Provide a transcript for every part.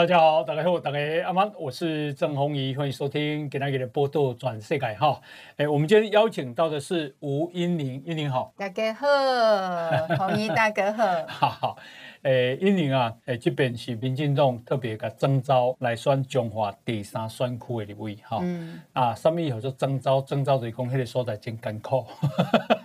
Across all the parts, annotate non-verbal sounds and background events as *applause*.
大家好，大家好，大家阿妈，我是郑弘仪，欢迎收听今天的波多转世界哈。哎，我们今天邀请到的是吴音宁，音宁好。大家好，*laughs* 弘仪大哥好。好好，哎，英宁啊，哎，这边是民进党特别的征召来选中华第三选区的立委哈。嗯。啊，什么叫做征召？征召就是讲那个所在真艰苦。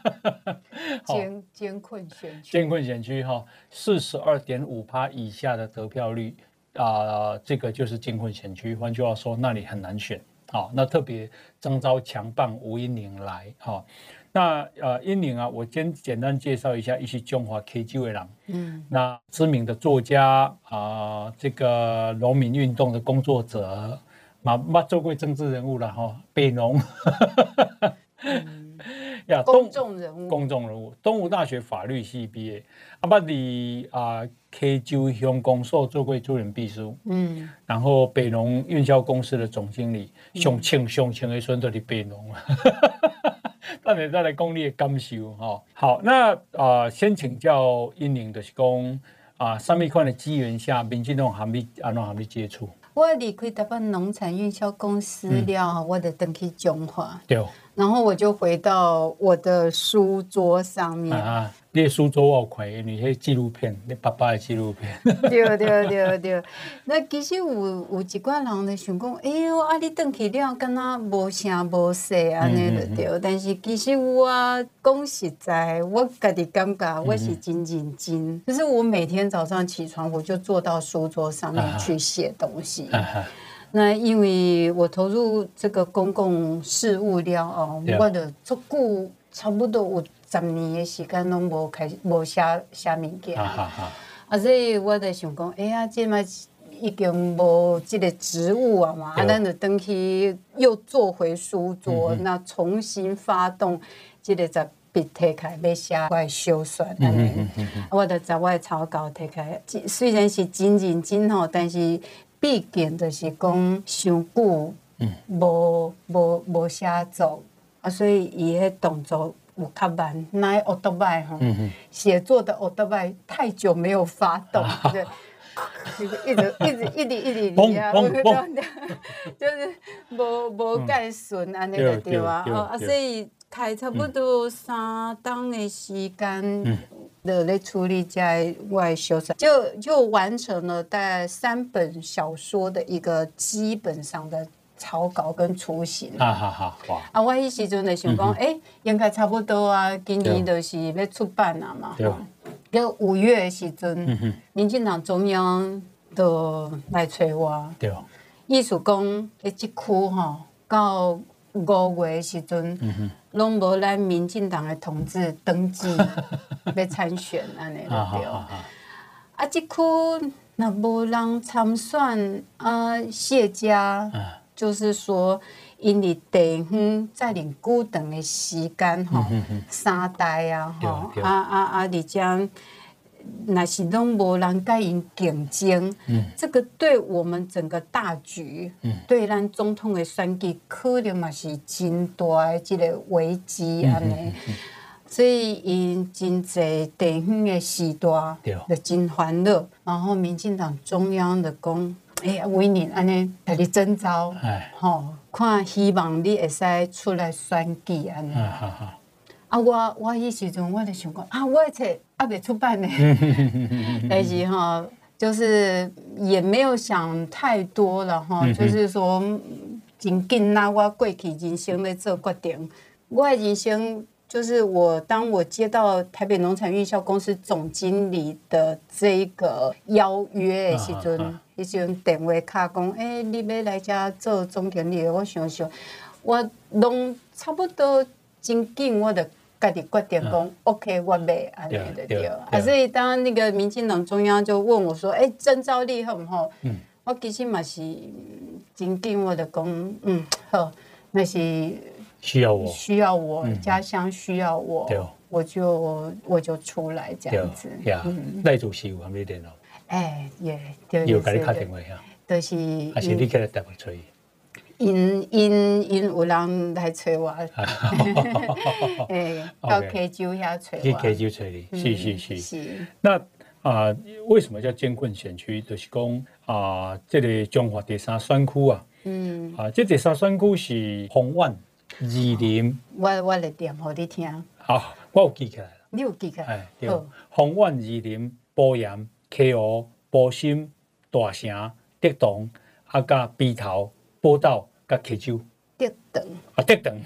*laughs* 艰艰困选区。艰困选区哈，四十二点五趴以下的得票率。啊、呃，这个就是艰困选区，换句话说，那里很难选。好、哦，那特别征召强棒吴英宁来。哈、哦，那呃，英宁啊，我先简单介绍一下，一些中华 K G 为郎。嗯，那知名的作家啊、呃，这个农民运动的工作者，嘛嘛做过政治人物了哈、哦，北农。*laughs* 嗯、*laughs* 呀，公众人物，公众人物，东吴大学法律系毕业，阿巴里啊。K 九乡公所做过主任秘书，嗯，然后北农运销公司的总经理，上清上清的选择的北农，*laughs* 等下再来讲你的感受哈。好，那啊、呃，先请教英宁的是讲啊，上面款的机缘下，民进党还没安怎还没接触？我离开台湾农产运销公司了，嗯、我得登去中华，对，然后我就回到我的书桌上面。的书桌我看，你迄纪录片，你爸爸的纪录片。对对对对，那其实有有一寡人咧想讲，哎呦，啊你转去了，敢若无声无息安尼就对。但是其实我讲实在，我家己感觉我是真认真，就是我每天早上起床，我就坐到书桌上面去写东西。那因为我投入这个公共事务了哦，我的足够差不多有。十年的时间拢无开始无写写物件，啊，所以我在想讲，哎呀，即嘛已经无即个职务啊嘛，啊，咱就登去又坐回书桌，嗯、那重新发动即个在笔提开要写来修算，安尼，我就在我草稿提开，虽然是真认真吼，但是毕竟就是讲伤久，无无无写作，啊，所以伊迄动作。有较慢，那奥特曼哈，写作的奥特曼太久没有发动，对，*laughs* 就是一直一直一直一直一啊，就是无无介顺安尼个对啊，啊，所以开差不多三档的时间，就咧处理在外修缮，就就完成了大概三本小说的一个基本上的。草稿跟雏形啊，好好哇！啊，我迄时阵就想讲，哎，应该差不多啊，今年就是要出版啊嘛。对。就五月的时阵，民进党中央都来催我。对。意思讲，一区吼，到五月的时阵，拢无咱民进党的同志登记 *laughs* 要参选安尼对。啊，即区若无人参选啊，谢家。就是说，因为地方在领固定的时间哈，三代啊哈，啊啊啊，而且那是拢无人甲因竞争，嗯、这个对我们整个大局，嗯、对咱总统的选举可能嘛是真大的这个危机安尼，所以因真济地方的时代就真欢乐，然后民进党中央的讲。哎呀，为你安尼给你征召，吼，看希望你会使出来选举安尼。啊，我我迄时阵我就想讲，啊，我的册还未出版呢。*laughs* 但是哈，就是也没有想太多了哈，就是说，真紧啦我过去人生来做决定。我的人生就是我，当我接到台北农产运销公司总经理的这个邀约的时阵。伊就电话敲讲，诶、欸，你要来遮做总经理？我想想，我拢差不多真紧，我就家己决定讲，OK，我买安尼的对。啊，所以当那个民进党中央就问我说，诶、欸，征召你好唔好？嗯，我其实嘛是真紧，我就讲，嗯，好，那是需要我，需要我，家乡需要我。我就我就出来这样子。呀，赖主席有还没联络？哎，也有给你打电话呀？就是还是你给他打电话催？因因因有人来催我，*laughs* 哎，到 K 九遐催我。去 K 九催你，是是是。是。那啊，为什么叫艰困选区？就是讲啊，这个中华第三选区啊，嗯，啊，这第三选区是虹苑、二林。我我来念给你听。好，我有记起来了。你有记起来？哎，对。虹苑、二林、埔盐、溪湖、波心、大城、德东、阿加、鼻头。波道甲溪州，德长啊，德长，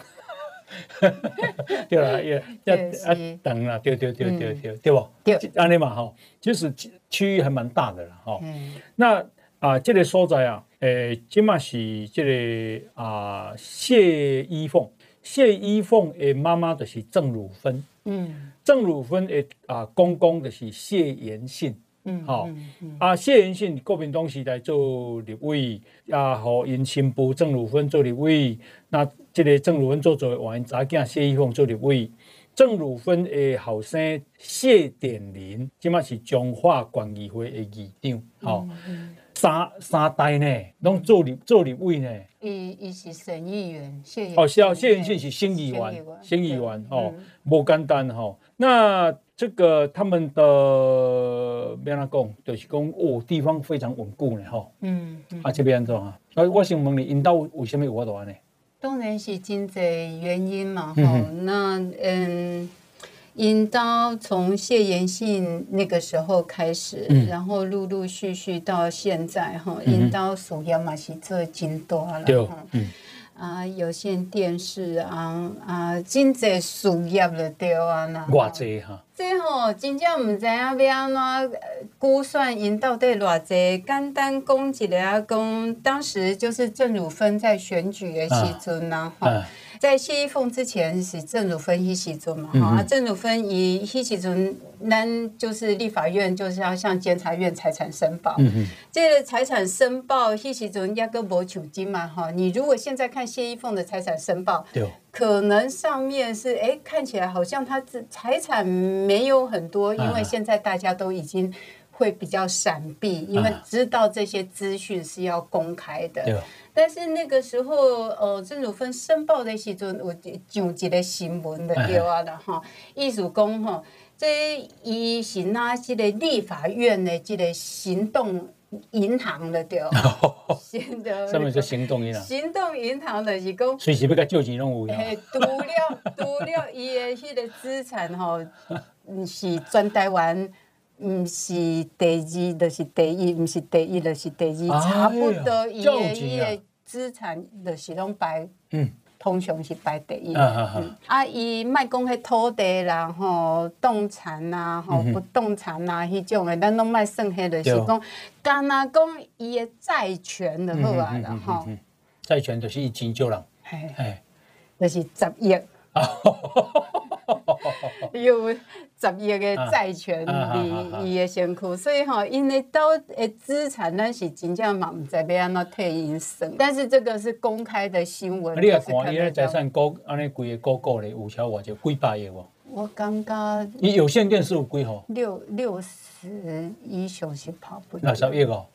*laughs* 对啦，也 *laughs* 啊啊长啦，对对对对对，对不？对，安尼嘛吼，就是区域还蛮大的啦，吼。那啊，这个所在啊，诶，即嘛是这个啊，谢依凤，谢依凤诶，妈妈就是郑汝芬，嗯，郑汝芬诶啊，公公就是谢延信。嗯，好、哦，嗯、啊，谢延信国民党时代做立委，啊，和因新妇郑汝芬做立委，那这个郑汝芬做做完，查囝谢依凤做立委，郑汝芬的后生谢典林，即马是彰化县议会的议长，好、嗯，嗯、三三代呢，拢做立做立委呢，伊伊是省议员，谢哦，是啊，谢延信是省议员，省议员，哦，无简单吼，那。这个他们的别人讲，就是讲哦，地方非常稳固呢，哈、嗯。嗯，啊这边做啊，那我想问你，因兜为什么有法度安呢？当然是经济原因嘛，哈、嗯。那嗯，因兜从谢延信那个时候开始，嗯、然后陆陆续续到现在，哈，因兜事业嘛是做真多了，对。嗯。啊，有线电视啊啊，真济事业了对啊呐。偌济哈？这吼真正毋知影要安怎估算因到底偌济。简单讲一个啊，讲当时就是郑汝芬在选举的时阵呐，哈。在谢依凤之前是郑汝芬一起做嘛，哈、郑汝芬以一起做，那就是立法院就是要向监察院财产申报，嗯、哼。这个财产申报迄时阵压根无取金嘛，哈，你如果现在看谢依凤的财产申报，对可能上面是哎、欸，看起来好像他这财产没有很多，因为现在大家都已经会比较闪避，因为知道这些资讯是要公开的。但是那个时候，呃，曾汝芬申报的时阵，有上一个新闻的对啊了哈，意思讲哈，这伊是哪这个立法院的这个行动银行的对，*laughs* 行的，什么叫行动银行？行动银行的是讲随时要甲救济拢有呀。除了 *laughs* 除了伊的迄个资产哈，是全台湾，唔是第二就是第一，唔是第一就是第二，差不多伊的伊的。资产就是拢排，嗯，通常是排第一。啊，伊卖讲迄土地啦，吼，动产呐，吼，不动产啊，迄种的，咱拢卖算迄就是讲，干那讲伊的债权就好啊然后。债权就是一千九人，哎，就是十亿。*laughs* 有十亿的债权伫伊的身躯，所以吼，因为到诶资产，咱是真正嘛毋知要安怎替因算。但是这个是公开的新闻。你也看伊咧财产高，安尼规个高高咧，有超偌就几百亿无？我感觉。伊有线电视有几号？六六十以上是跑不。六十亿哦，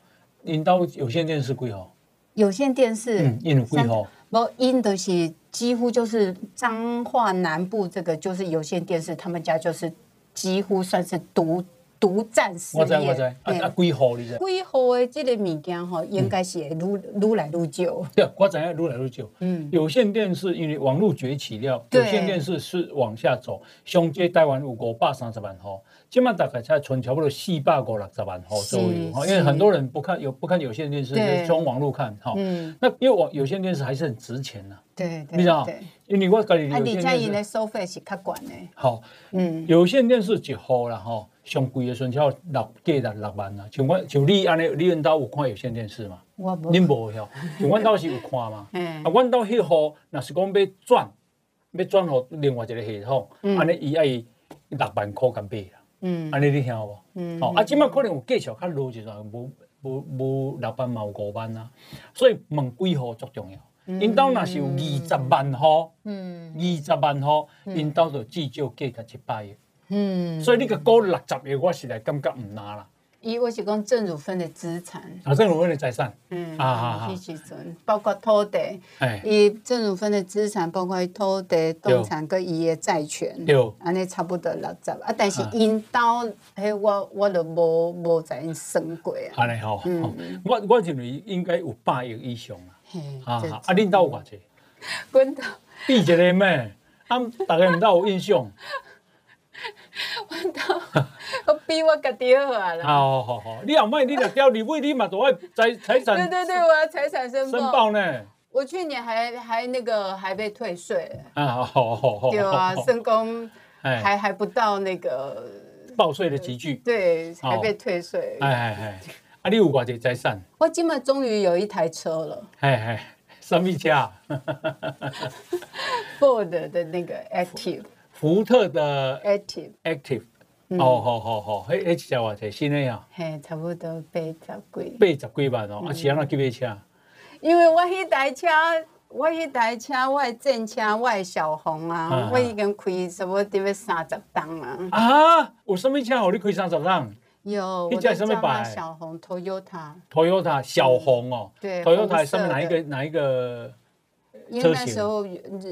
因兜有线电视几号？有线电视，嗯，因有几号？无，因都是几乎就是彰化南部这个就是有线电视，他们家就是。几乎算是独独占事业。我知我知，啊啊，几号你知？几号的这个物件吼，应该是会愈愈来愈少。对，我知影愈来愈少。嗯，有线电视因为网络崛起了，有线电视是往下走。上届台湾有五百三十万户，今麦大概才存差不多四百五六十万吼左右。因为很多人不看有不看有线电视，就从网络看哈。嗯。那因为网有线电视还是很值钱呐。对，你知道？因为我家里有线电视。的收费是较悬的。好，嗯，有线电视一户啦，吼，上贵的时候六计六六万啦。像我像你安尼，你恁兜有看有线电视吗？我无。恁无晓，像阮兜是有看嘛。*laughs* 嗯。啊，阮兜迄户，若是讲要转，要转互另外一个系统，安尼伊爱六万块港币啦。嗯。安尼你听有无？嗯。哦，啊，即摆可能有继续较落一段，无无无六班嘛有五班啊，所以问几号足重要。因兜若是有二十万户，嗯二十万户，因兜就至少计个一百亿。嗯，所以你个高六十亿，我是来感觉唔难啦。伊我是讲郑汝芬的资产，啊，郑汝芬的财产，嗯啊啊啊迄时阵包括土地，哎，伊郑汝芬的资产包括土地、动产跟伊的债权，对，安尼差不多六十啊。但是因兜，迄我我都无无在因算过啊。安尼吼，我我认为应该有百亿以上啦。啊这啊，啊，恁兜有偌济？*laughs* 阮兜比一个咩？啊，大家毋知有印象？*laughs* 阮兜，*laughs* 我比我家己好啊啦。好好好，你后摆你若调立委，你嘛都爱财财产对对对，我要财产申报。申报呢？我去年还还那个还被退税，啊，好好好，对啊，申公哎，还还不到那个，报税的集聚，对，还被退税。哎哎哎，啊，你有偌济财产？我今麦终于有一台车了哎哎，什么车？*laughs* Ford 的那个 Active 福特的 Active，Active，哦，好好好，迄迄只偌济新的呀，嘿，差不多八十几。八十几万哦，啊，是安怎去买车？因为我迄台车，我迄台车，我的正车，我的小红啊啊，我已经开差不多三十档啊。啊，有什么车互你开三十档？有，你叫叫什么牌？小红 Toyota，？Toyota 小红哦，对，Toyota 上面哪一个哪一个？因为那时候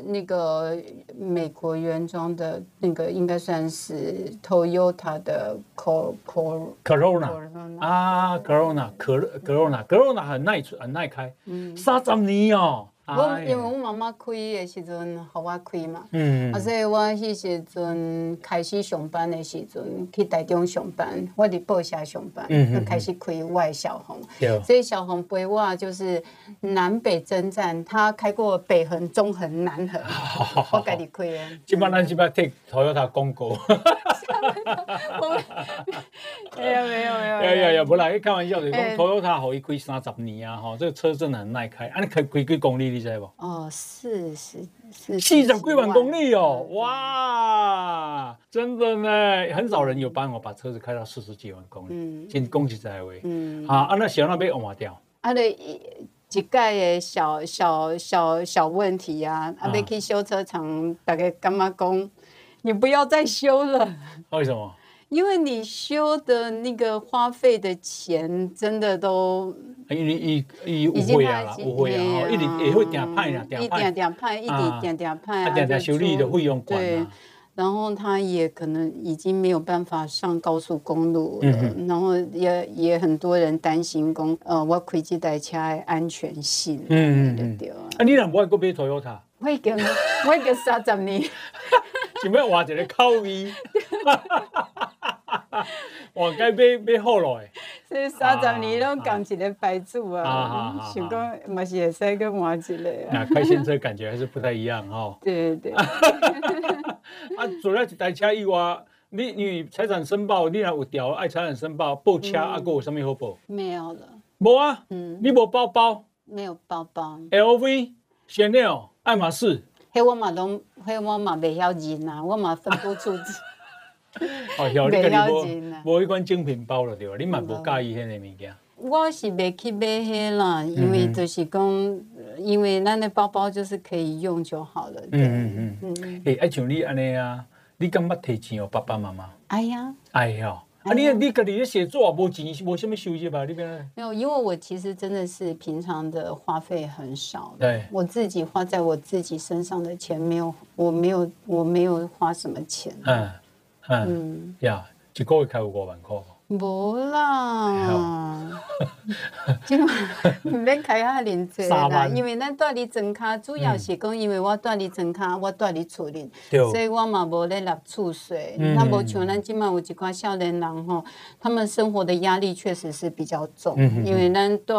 那个美国原装的那个应该算是 Toyota 的 Cor Cor Corona 啊，Corona 可 Corona Corona 很耐很耐开，嗯三十年哦。我哎因为我妈妈开的时阵，互我开嘛，嗯。啊，所以我迄时阵开始上班的时阵，去台中上班，我伫报社上班，就开始开我的小红。所以小红陪我就是南北征战，他开过北横、中横、南横，*laughs* 我家己开的。*laughs* 即摆咱即摆替 Toyota 广告，*laughs* 哎呀，没有没有。呀 *laughs* 呀。呀，不啦，开玩笑，就是讲哎。Toyota 互伊开三十年啊，吼，这个车真的很耐开，啊，你开开几公里你知不？哦，四十四四十几万公里哦，哇，真的呢，很少人有帮我把车子开到四十几万公里，嗯。真讲实在位，嗯，啊，啊，那小那边换掉，啊，你，一一盖的小小小小问题啊，啊，要去修车厂，大概干嘛讲，你不要再修了。为什么？因为你修的那个花费的钱，真的都因为伊伊有已经会啊啦，已经有会啊，一直也会定歹啦，定一点歹，点派，一点点点派啊，定定修理的费用管然后他也可能已经没有办法上高速公路了，嗯然后也也很多人担心讲，呃，我开这台车的安全性，嗯嗯嗯。啊。啊，你若无爱过买 Toyota，我已经 *laughs* 我已经三十年，想要换一个口味，我该买买好落的。所以三十年拢共一个牌子啊。想讲嘛是会使去换一个啊。那开新车感觉还是不太一样哦。对 *laughs* 对。对，*laughs* 啊，除了一台车以外，你你财产申报，你若有条爱财产申报报车，啊，阁有啥物好报？没有了，无啊，嗯，你无包包？没有包包。，LV、Chanel、爱马仕，迄我嘛拢，迄我嘛袂晓认啊，我嘛分不出。*laughs* 哦，晓你家己袂晓认啊无无迄款精品包了对吧？你嘛无介意迄个物件。我是袂去买迄啦，因为就是讲，因为咱的包包就是可以用就好了。对嗯嗯嗯。嗯，诶，爱像你安尼啊，你敢捌提钱哦爸爸妈妈？哎呀，哎呀，啊，你你家己咧写作无钱，无什么收入吧？你边？没有，因为我其实真的是平常的花费很少。对我自己花在我自己身上的钱没有，我没有，我没有花什么钱。嗯嗯嗯，呀，一个月开有五万块。无啦，即嘛毋免开遐尔济啦，因为咱住伫庄卡，主要是讲因为我住伫庄卡，我住伫厝里，所以我嘛无咧纳厝税。嗯。那无像咱即马有一寡少年人吼，他们生活的压力确实是比较重，因为咱住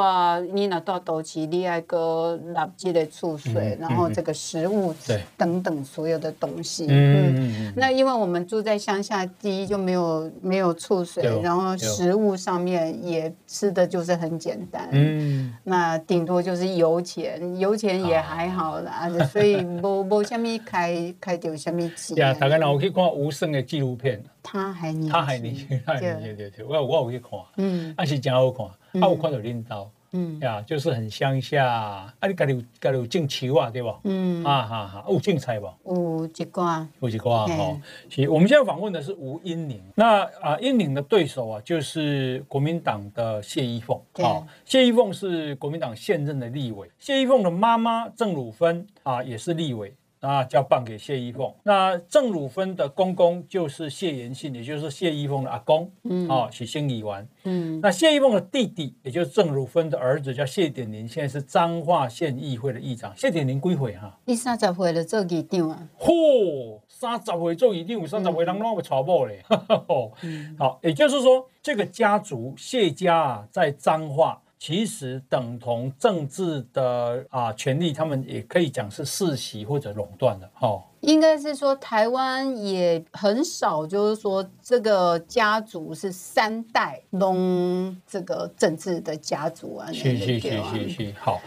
你若住都市，你爱个纳即个厝税，嗯然后这个食物等等所有的东西。嗯那因为我们住在乡下，第一就没有没有厝对。水，然后对。食物上面也吃的就是很简单。嗯，那顶多就是油钱，油钱也还好啦，所以无无什么开开掉什么钱。呀，大家若有去。看吴胜的纪录片，他还年轻，他还年轻，他还年轻，对对，我有我有去看，嗯。啊是真好看，啊有看到恁兜，嗯呀，就是很乡下。啊，你家里有家里有种树啊，对吧？嗯啊哈哈，有种菜不？有一挂，有一挂哈。其实我们现在访问的是吴英宁。那啊，英宁的对手啊，就是国民党的谢依凤。好，谢依凤是国民党现任的立委。谢依凤的妈妈郑汝芬啊，也是立委。啊，交棒给谢依凤。那郑汝芬的公公就是谢延信，也就是谢依凤的阿公，嗯，哦，是县议员。嗯，那谢依凤的弟弟，也就是郑汝芬的儿子，叫谢典林，现在是彰化县议会的议长。谢典林归回哈？你三十岁了做议长啊？嚯，三十岁做议长，三十岁人拢会娶某嘞。*laughs* 好，也就是说，这个家族谢家啊，在彰化。其实等同政治的啊权力，他们也可以讲是世袭或者垄断的哈。应该是说台湾也很少，就是说这个家族是三代弄这个政治的家族啊。是是是是是，好。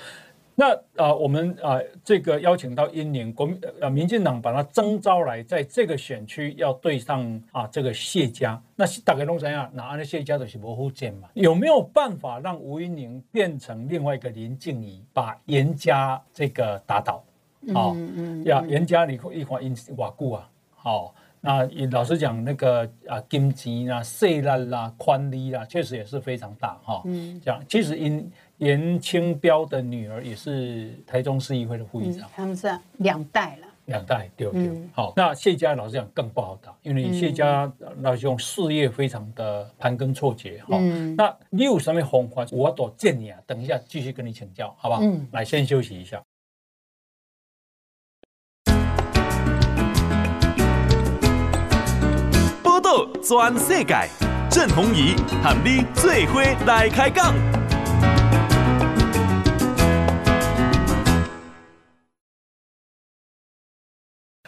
那啊，我们啊，这个邀请到英年国民呃，民进党把他征召来，在这个选区要对上啊这个谢家。那大概弄怎样？那安的谢家都是模糊见嘛？有没有办法让吴英宁变成另外一个林静仪，把严家这个打倒？好、嗯嗯，呀，严家你一块因瓦固啊，好。那老实讲，那个啊金钱啊、势力啦、宽利啦，确实也是非常大哈。嗯，这样其实因。颜清标的女儿也是台中市议会的副议长，他们是两代了，两代对对。好，那谢家老实讲更不好打，因为谢家老实讲事业非常的盘根错节哈。那你有什么方法？我都建议啊，等一下继续跟你请教，好不好？嗯，来先休息一下。报道全世界，郑弘仪喊你做伙来开讲。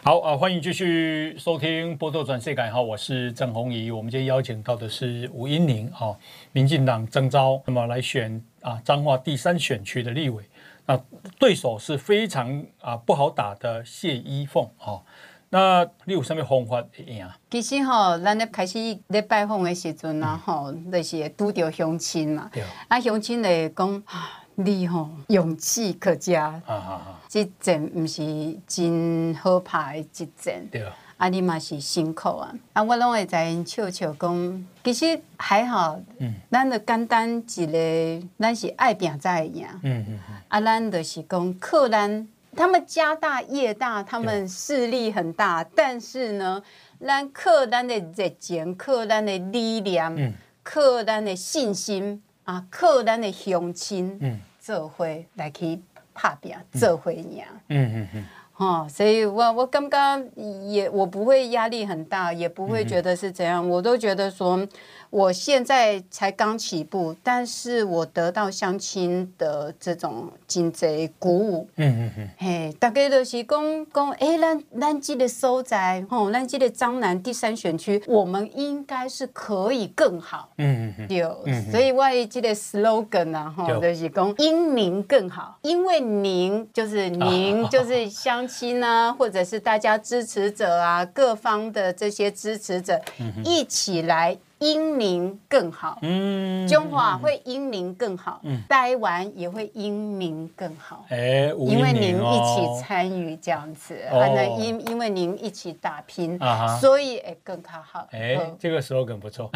好啊，欢迎继续收听《波多转世改》哈，我是郑弘仪。我们今天邀请到的是吴英宁哈，民进党征召那么来选啊彰化第三选区的立委，那对手是非常啊不好打的谢依凤哈。那你有什么方法赢啊？其实哈，咱咧开始咧拜访的时阵啊，吼、嗯，就是拄到乡亲嘛，啊乡亲来讲。你吼勇气可嘉，这阵不是真好拍的一阵，对。啊，啊你嘛是辛苦啊，啊我拢会在因笑笑讲，其实还好，嗯，咱就简单一个，咱是爱拼才会赢，嗯嗯嗯，啊咱就是讲靠咱，他们家大业大，他们势力很大，但是呢，咱靠咱的热情，靠咱的力量，嗯，靠咱的信心，啊，靠咱的乡亲，嗯。做伙来去拍拼，做伙赢。嗯嗯嗯。哦，所以我我刚刚也我不会压力很大，也不会觉得是怎样，我都觉得说。我现在才刚起步，但是我得到相亲的这种真济鼓舞。嗯嗯嗯。嘿，大概就是讲讲，哎，咱咱这个所在，吼，咱这个彰南第三选区，我们应该是可以更好。嗯嗯嗯。有，所以我这个 slogan 啊，吼，就是讲因您更好，因为您就是您就是相亲啊，或者是大家支持者啊，各方的这些支持者一起来。因您更好，嗯，中华会英明更好，嗯，台湾也会英明更好，哎，因为您一起参与这样子，哦、还能因因为您一起打拼，啊、所以哎更卡好，哎，这个 slogan 不错，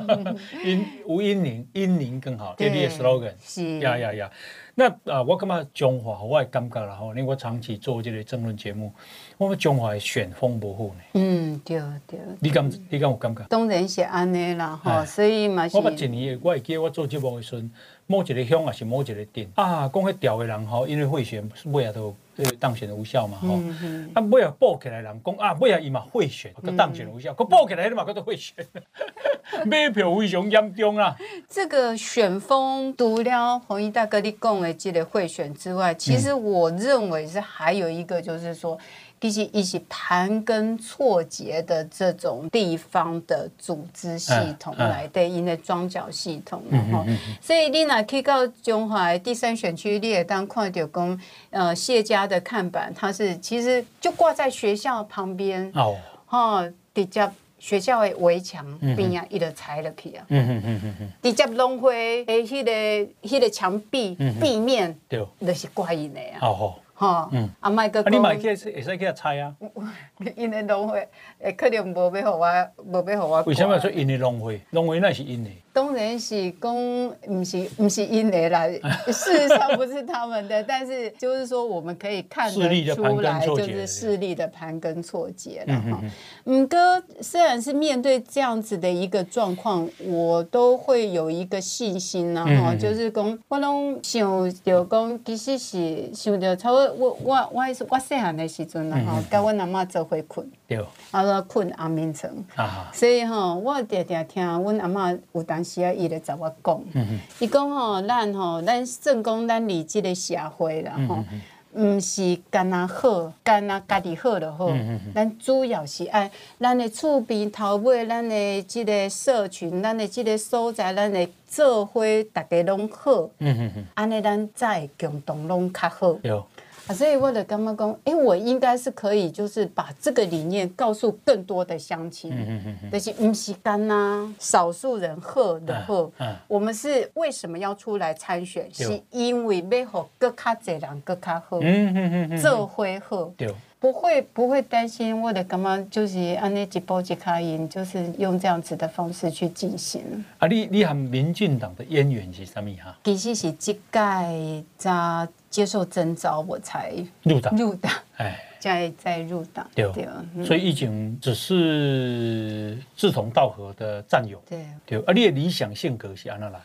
*laughs* 英吴英宁因您更好，这里的 slogan 是。呀呀呀。那啊，我感觉中华我也感觉了哈，因为我长期做这个政论节目，我们中华的选风不好呢。嗯，对对。你感你敢有感觉？当然是安尼啦，吼，所以嘛是。我捌一年，我会记得我做节目的时阵，某一个乡也是某一个镇啊，讲迄调的人吼，因为贿选尾啊都当选无效嘛，吼、嗯。啊，尾啊报起来人讲啊，尾啊伊嘛贿选，佮当选无效，佮报起来你嘛佮都贿选。*laughs* 买票非常严重啊！这个选风除了红衣大哥你讲的这个贿选之外，其实我认为是还有一个，就是说，其实一些盘根错节的这种地方的组织系统来对应的庄脚系统，然后，所以你若去到中华第三选区，你也当看到讲，呃，谢家的看板，它是其实就挂在学校旁边，哦，哈，直接。学校的围墙边啊，伊就拆了去啊。嗯嗯嗯嗯嗯。直接弄回诶，迄个迄个墙壁壁面，对，就是怪因的啊。哦吼。嗯。啊，麦个。啊，你买去会使去猜啊？因为弄灰，诶，可能无要互我，无要互我。为什么说因为弄灰？弄灰那是因的。当然是讲，不是不是因为啦，*laughs* 事实上不是他们的，但是就是说我们可以看得出来，就是势力的盘根错节了哈。嗯哥，虽然是面对这样子的一个状况，我都会有一个信心呢哈，就是讲我拢想着讲，其实是想着差不多我我我我细汉的时阵呢哈，跟我阿妈做伙困，对，啊个困安眠床，所以吼，我常常听阮阿嬷有当。时啊，伊咧找我讲，伊讲吼，咱吼，咱正讲咱离即个社会啦吼，毋是干那好，干那家己好就好，咱主要是爱咱的厝边头尾，咱的即个社群，咱的即个所在，咱的做伙，逐家拢好，安尼咱才会共同拢较好。啊，所以我的干妈讲，哎，我应该是可以，就是把这个理念告诉更多的乡亲，但是唔是干呐，少数人喝的喝，我们是为什么要出来参选？是因为要让更卡侪人更卡喝，这回喝，不会不会担心我的感觉，就是按那一步一卡印，就是用这样子的方式去进行。啊，你你和民进党的渊源是什么哈？其实是这届在。接受征召，我才入党。入党，哎，再再入党。对对，所以已经只是志同道合的战友。对，对。啊你的理想性格是安哪来？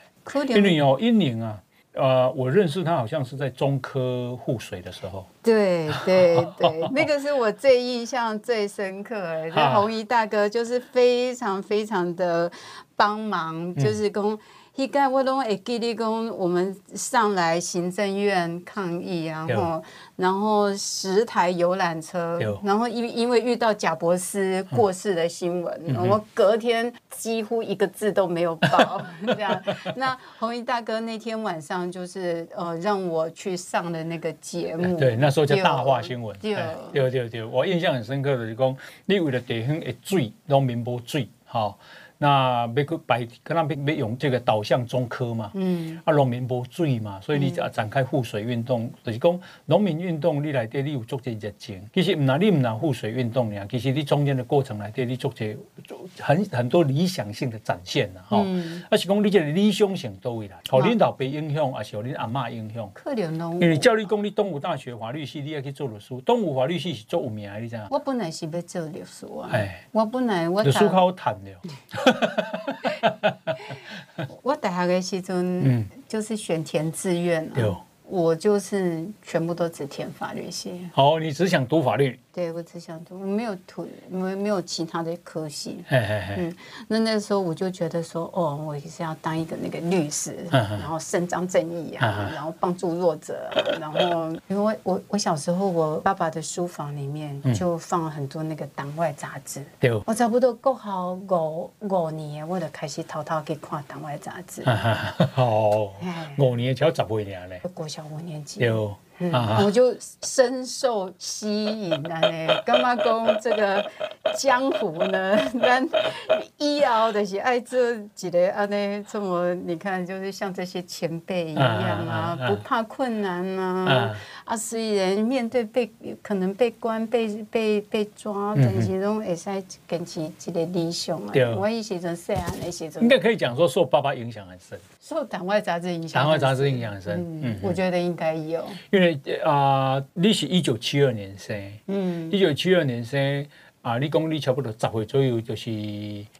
因为哦，英宁啊，呃，我认识他好像是在中科护水的时候。对对对，那个是我最印象最深刻。*laughs* 这红衣大哥就是非常非常的帮忙，就是跟。应该我都会记得讲，我们上来行政院抗议，然后然后十台游览车，然后因因为遇到贾伯斯过世的新闻，然后隔天几乎一个字都没有报，这样。那红衣大哥那天晚上就是呃让我去上的那个节目，对，那时候叫大话新闻，对对对对，我印象很深刻的是讲，你为了地方的水，农民无水，好。那要去摆，可能要要用这个导向中科嘛，嗯，啊，农民无水嘛，所以你就展开护水运动，嗯、就是讲农民运动你来对你有足侪热情。其实唔难你唔难护水运动呀，其实你中间的过程来对你足这很很多理想性的展现啦，哈、嗯，啊是讲你这个理想性都会来，好领导被影响，还是有恁阿妈影响？可能侬，因为教你讲你东吴大学法律系，你要去做律师，东吴法律系是做有名的，你知道？我本来是要做律师啊，哎，我本来我律师较好谈了。*laughs* 我大学的时阵，就是选填志愿啊，我就是全部都只填法律系。好，你只想读法律？对，我只想读，没有图，没没有其他的科系。嗯，那那时候我就觉得说，哦，我是要当一个那个律师，*laughs* 然后伸张正义啊，然后帮助弱者。*laughs* 然后，因为我我小时候，我爸爸的书房里面就放了很多那个党外杂志。对，我差不多过好五五年，我就开始偷偷去看党外杂志。哦，五年才十几年嘞，国小五年级。我就深受吸引啊！呢，*laughs* 干嘛讲这个江湖呢？*laughs* 咱以后就是爱这几个啊？呢，这么你看，就是像这些前辈一样啊，不怕困难啊！啊，虽然面对被可能被关、被被被抓，但是拢会使坚持一个理想啊！我以前是这样那些，应该可以讲说受爸爸影响很深，受党外杂志影响，党外杂志影响很深。嗯，我觉得应该有，因为。啊、呃，你是一九七二年生，嗯，一九七二年生啊，你讲你差不多十岁左右，就是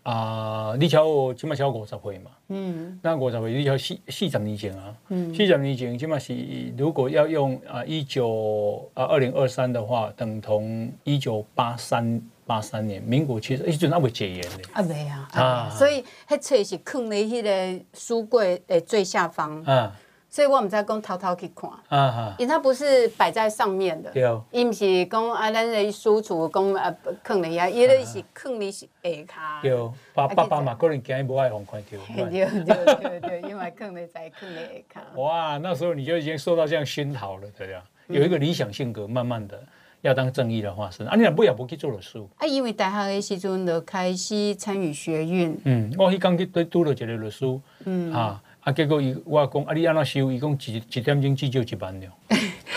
啊、呃，你超起码超五十岁嘛，嗯，那五十岁你超四四十年前啊，嗯，四十年前起码是如果要用啊一九啊二零二三的话，等同一九八三八三年，民国七十一阵还未解严咧，啊未啊，啊，所以迄册是藏在迄个书柜的最下方，啊。所以我们在讲偷偷去看，因为它不是摆在上面的，伊唔是讲啊，咱的书橱讲啊，放你啊，伊咧是放你是下骹。对，爸爸爸嘛，可能惊伊无爱互看到。*laughs* 对对对对，因为放你在放你下骹。*laughs* 哇，那时候你就已经受到这样熏陶了，对呀，有一个理想性格，慢慢的。要当正义的化身。啊，你若不也不去做律师？啊，因为大学的时阵就开始参与学运。嗯，我迄刚去对拄了一个律师。嗯啊啊，结果伊我讲啊，你安怎收？伊讲一一点钟至少一万了。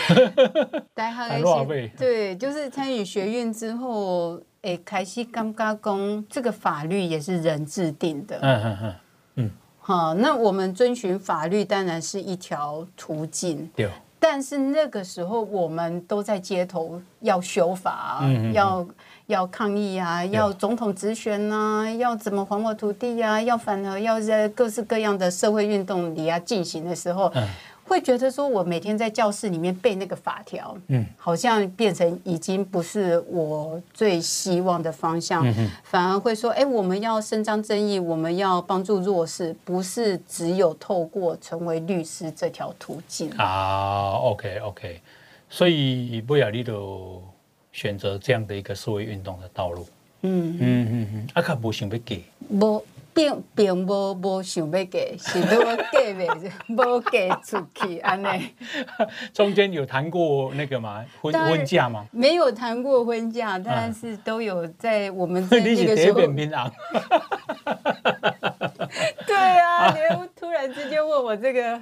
*laughs* 大学的时对，就是参与学院之后，诶，开始感觉讲这个法律也是人制定的。嗯嗯嗯嗯。好，那我们遵循法律当然是一条途径。对。但是那个时候，我们都在街头要修法，嗯嗯嗯要要抗议啊，要总统直选啊，要怎么还我土地啊，要反核，要在各式各样的社会运动里啊进行的时候。嗯会觉得说，我每天在教室里面背那个法条，嗯，好像变成已经不是我最希望的方向，反而会说，哎，我们要伸张正义，我们要帮助弱势，不是只有透过成为律师这条途径啊。OK OK，所以不亚丽都选择这样的一个社会运动的道路。嗯嗯嗯嗯，阿卡不想被给不。并并无无想要给，是都给未，*laughs* 无给出去安尼。*laughs* 中间有谈过那个吗？婚婚嫁吗？没有谈过婚嫁，但是都有在我们 *laughs* 在那个时候。对啊，你突然之间问我这个，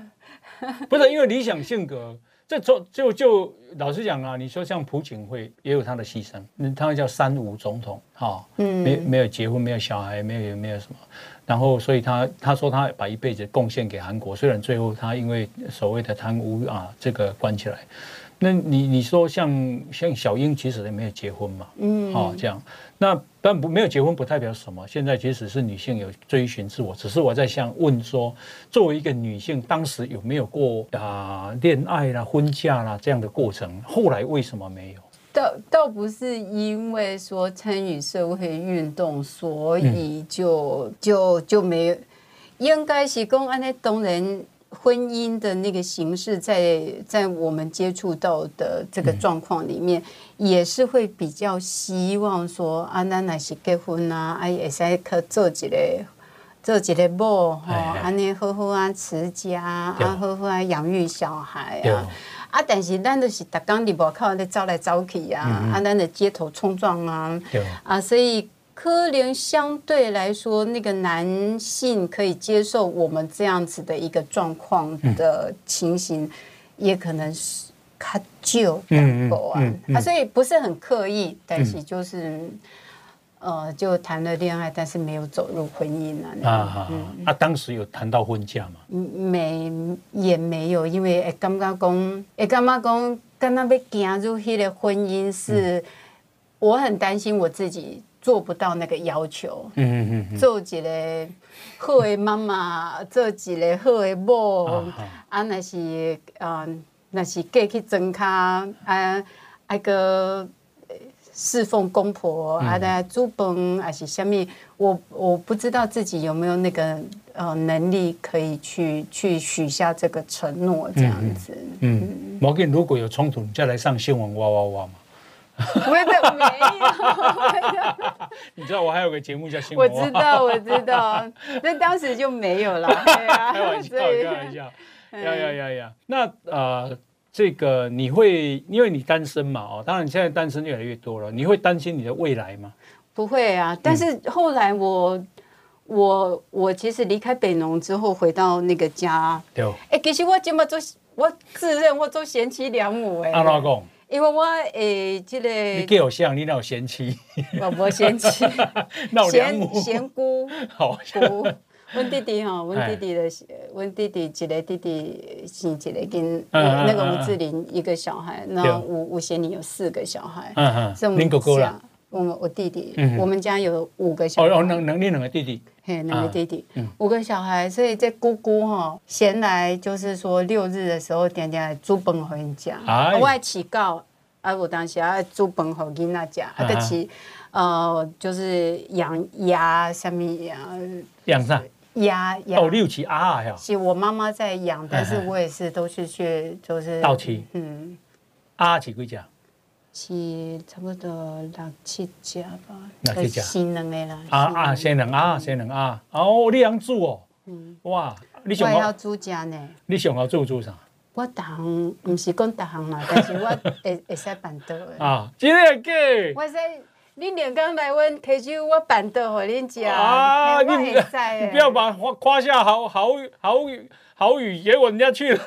不是因为理想性格。这就就就老实讲啊，你说像朴槿惠也有他的牺牲，他叫三无总统，哈，嗯，没没有结婚，没有小孩，没有没有什么，然后所以他他说他把一辈子贡献给韩国，虽然最后他因为所谓的贪污啊，这个关起来。那你你说像像小英其实也没有结婚嘛，嗯，哦这样，那但不没有结婚不代表什么。现在即使是女性有追寻自我，只是我在想问说，作为一个女性，当时有没有过啊恋爱啦、婚嫁啦这样的过程？后来为什么没有？倒倒不是因为说参与社会运动，所以就、嗯、就就没有，应该是讲安尼当然。婚姻的那个形式在，在在我们接触到的这个状况里面，嗯、也是会比较希望说，啊，咱那是结婚啊，啊，也使去做一个做一个某吼，安尼好好啊持家，啊好好啊养育小孩啊，啊，但是咱就是逐工伫外口咧走来走去啊，嗯嗯。啊，咱的街头冲撞啊，啊，所以。可能相对来说，那个男性可以接受我们这样子的一个状况的情形，也可能是他就单薄啊，啊，所以不是很刻意，但是就是呃，就谈了恋爱，但是没有走入婚姻啊。啊啊，当时有谈到婚嫁吗？没，也没有，因为哎，刚刚讲，哎，刚刚讲，刚刚被进入那个婚姻是，我很担心我自己。做不到那个要求，嗯嗯嗯，做一个好的妈妈，做一个好的母，啊，那是啊，那是嫁去庄脚，啊，那个侍奉公婆，啊，来煮饭，还是什么？我我不知道自己有没有那个呃能力，可以去去许下这个承诺，这样子。嗯，毛根如果有冲突，你再来上新闻哇哇哇嘛。不会的，没有。*laughs* 你知道我还有个节目叫《新闻》。我知道，我知道，那当时就没有了。对啊，*laughs* 开玩笑，开玩笑。呀呀呀呀！那呃，这个你会因为你单身嘛？哦，当然你现在单身越来越多了，你会担心你的未来吗？不会啊，但是后来我我我其实离开北农之后回到那个家。对。哎，其实我这么做，我自认我做贤妻良母哎。阿老公。因为我诶，这个你给我像你那有贤妻，我无贤妻，贤贤姑，好姑。阮弟弟哈，阮弟弟的，阮弟弟一个弟弟生一个跟那个吴志玲一个小孩，然后吴吴贤玲有四个小孩，嗯嗯，是我们家，我我弟弟，我们家有五个小孩，哦哦，能能力两个弟弟。嘿，两个弟弟，五个小孩，所以这姑姑哈闲来就是说六日的时候点点来煮饭给人家，我爱起告，啊，我当时爱煮饭给囡仔吃，啊，个起呃就是养鸭什么呀？养啥？鸭鸭。哦，六起鸭呀，是我妈妈在养，但是我也是都是去就是到期，嗯，鸭起几只？是差不多六七只吧，六七只，新两个啦。啊啊，新两啊，新两啊。哦，你养猪哦？嗯。哇，你想要煮家呢？你想要做做啥？我逐项毋是讲逐项啦，*laughs* 但是我会会使办到的。啊，真的假？我说，恁两工来阮溪酒，我办到互恁食。啊，你会使 *laughs* 你不要把夸下好好好语好语给我人家去了。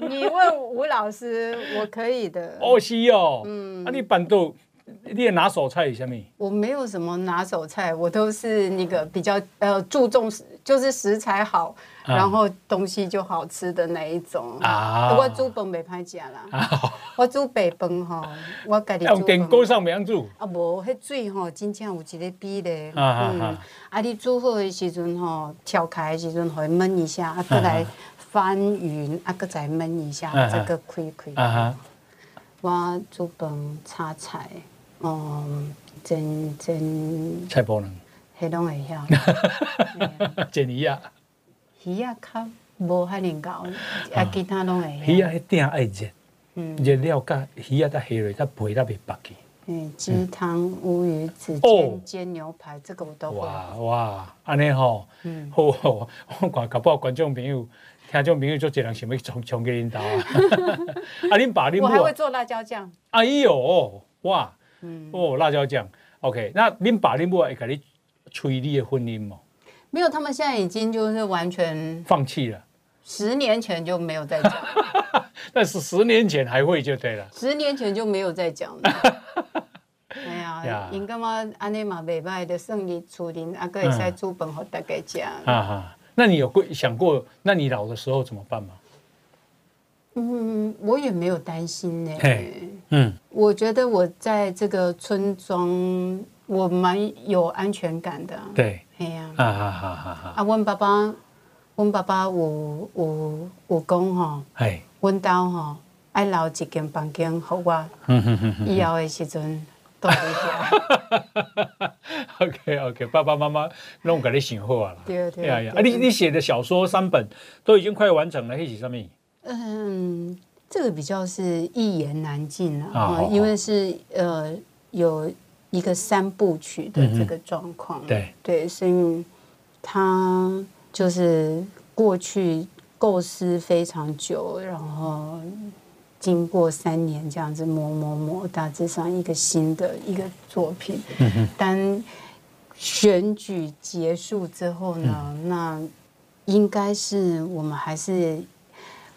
你问吴老师，我可以的。哦，是哦。嗯。啊，你办桌，你的拿手菜是什么？我没有什么拿手菜，我都是那个比较呃注重，就是食材好。然后东西就好吃的那一种啊！我煮饭没歹食啦，我煮白饭吼，我家己煮。用电锅上面煮。啊，无，迄水吼，真正有一个比例。嗯，啊，你煮好的时阵吼，跳开的时阵，会焖一下，啊，再来翻匀，啊，搁再焖一下，再搁开开。啊我煮饭炒菜，嗯，煎煎。菜脯呢？迄拢会晓。*laughs* 煎鱼啊。鱼啊，较无遐尔高，啊，其他拢会。鱼啊，迄鼎爱热，嗯，热了甲鱼啊，甲下落，甲皮才袂白去。嗯，鸡汤、乌鱼子煎、煎牛排，这个我都会。哇哇，安尼吼，嗯，好，我看搞不好观众朋友、听众朋友就这样想要冲冲给恁兜啊。*laughs* 啊，恁爸恁母，我还会做辣椒酱。哎呦，哇，嗯，哦，辣椒酱，OK，那恁爸恁母会给你催你的婚姻吗？没有，他们现在已经就是完全放弃了。十年前就没有再讲，*laughs* 但是十年前还会就对了。十年前就没有再讲了。*laughs* 哎呀，因干嘛安尼嘛袂歹的胜利处理，阿哥也在煮饭给大家讲。哈哈，那你有过想过，那你老的时候怎么办吗？嗯，我也没有担心呢。嗯，我觉得我在这个村庄，我蛮有安全感的。对。系啊，啊啊啊啊！啊，问爸爸，问爸爸有有有讲吼，哎，阮兜吼爱留一间房间给我，以后的时阵都会写。*laughs* OK OK，爸爸妈妈弄给你想好啊啦。对对。啊，你你写的小说三本都已经快完成了，迄是什么？嗯，这个比较是一言难尽啊，因为是呃有。一个三部曲的这个状况，嗯、对对，所以他就是过去构思非常久，然后经过三年这样子磨磨磨，大致上一个新的一个作品。嗯哼。当选举结束之后呢，嗯、那应该是我们还是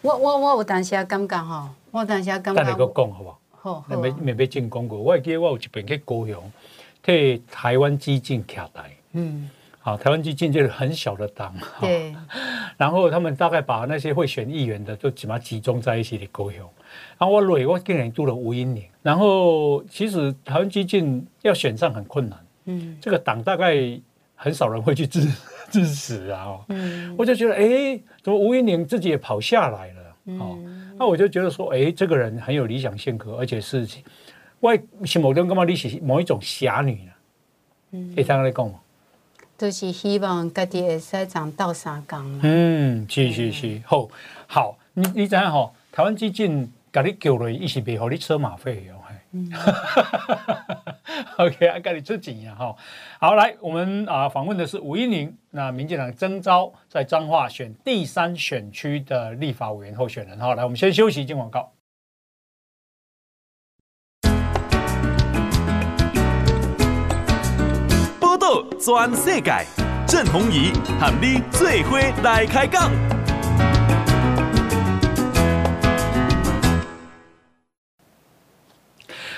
我我我有当时啊感觉哈，我当时啊感觉。等你讲好不好？没没没被进攻过，我还记得我有一遍去高雄，替台湾基进徛台。嗯，好，台湾基进就是很小的党。对。*laughs* 然后他们大概把那些会选议员的，都起码集中在一起的高雄。然后我累，我竟然读了吴英宁。然后其实台湾基进要选上很困难。嗯。这个党大概很少人会去支支持啊。嗯。我就觉得，哎，怎么吴英宁自己也跑下来了？哦。那我就觉得说，哎，这个人很有理想性格，而且是，外是某种干嘛你是某一种侠女呢？嗯，会这样来讲吗？就是希望家己会使长到三江。嗯，是是是，好，好，你你知影吼，台湾基进甲你叫来，伊是袂互你车马费哦。嗯，*laughs* OK，啊，甲你出警呀哈！好，来，我们啊访问的是吴音宁，那民进党征召在彰化选第三选区的立法委员候选人哈。来，我们先休息，进广告。报道全世界，郑鸿仪喊你最伙来开讲。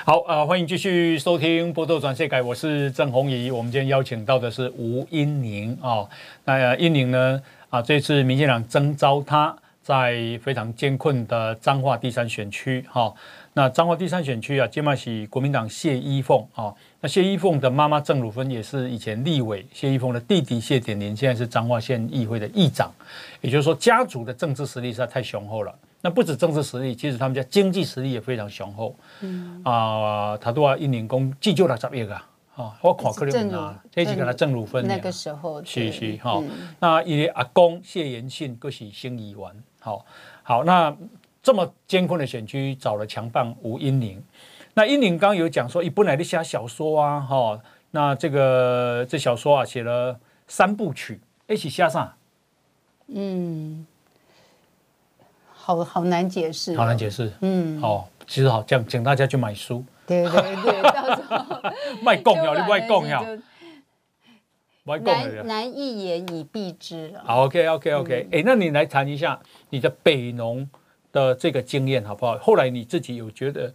好，呃，欢迎继续收听《波多转世改》，我是郑弘仪。我们今天邀请到的是吴英宁啊。那英宁呢？啊，这次民进党征召他在非常艰困的彰化第三选区。哈，那彰化第三选区啊，接麦是国民党谢依凤啊。那谢依凤的妈妈郑汝芬也是以前立委，谢依凤的弟弟谢典林现在是彰化县议会的议长。也就是说，家族的政治实力实在太雄厚了。那不止政治实力，其实他们家经济实力也非常雄厚。嗯啊，他都要一年工寄就了十亿啊啊，我看可能啊，这起跟他郑汝芬那个时候是是哈。那伊的阿公谢延庆更是新议员。好，好，那这么艰困的选区找了强棒吴英宁。那英宁刚刚有讲说，伊本来的写小说啊，哈，那这个这小说啊写了三部曲，一起写啥？嗯。好好难解释，好难解释。嗯，好，其实好，讲请大家去买书。对对对，到时候 *laughs* 卖供要，*laughs* 你卖供药，卖供药，难难一言以蔽之了。好，OK OK OK，哎、嗯，那你来谈一下你的北农的这个经验好不好？后来你自己有觉得，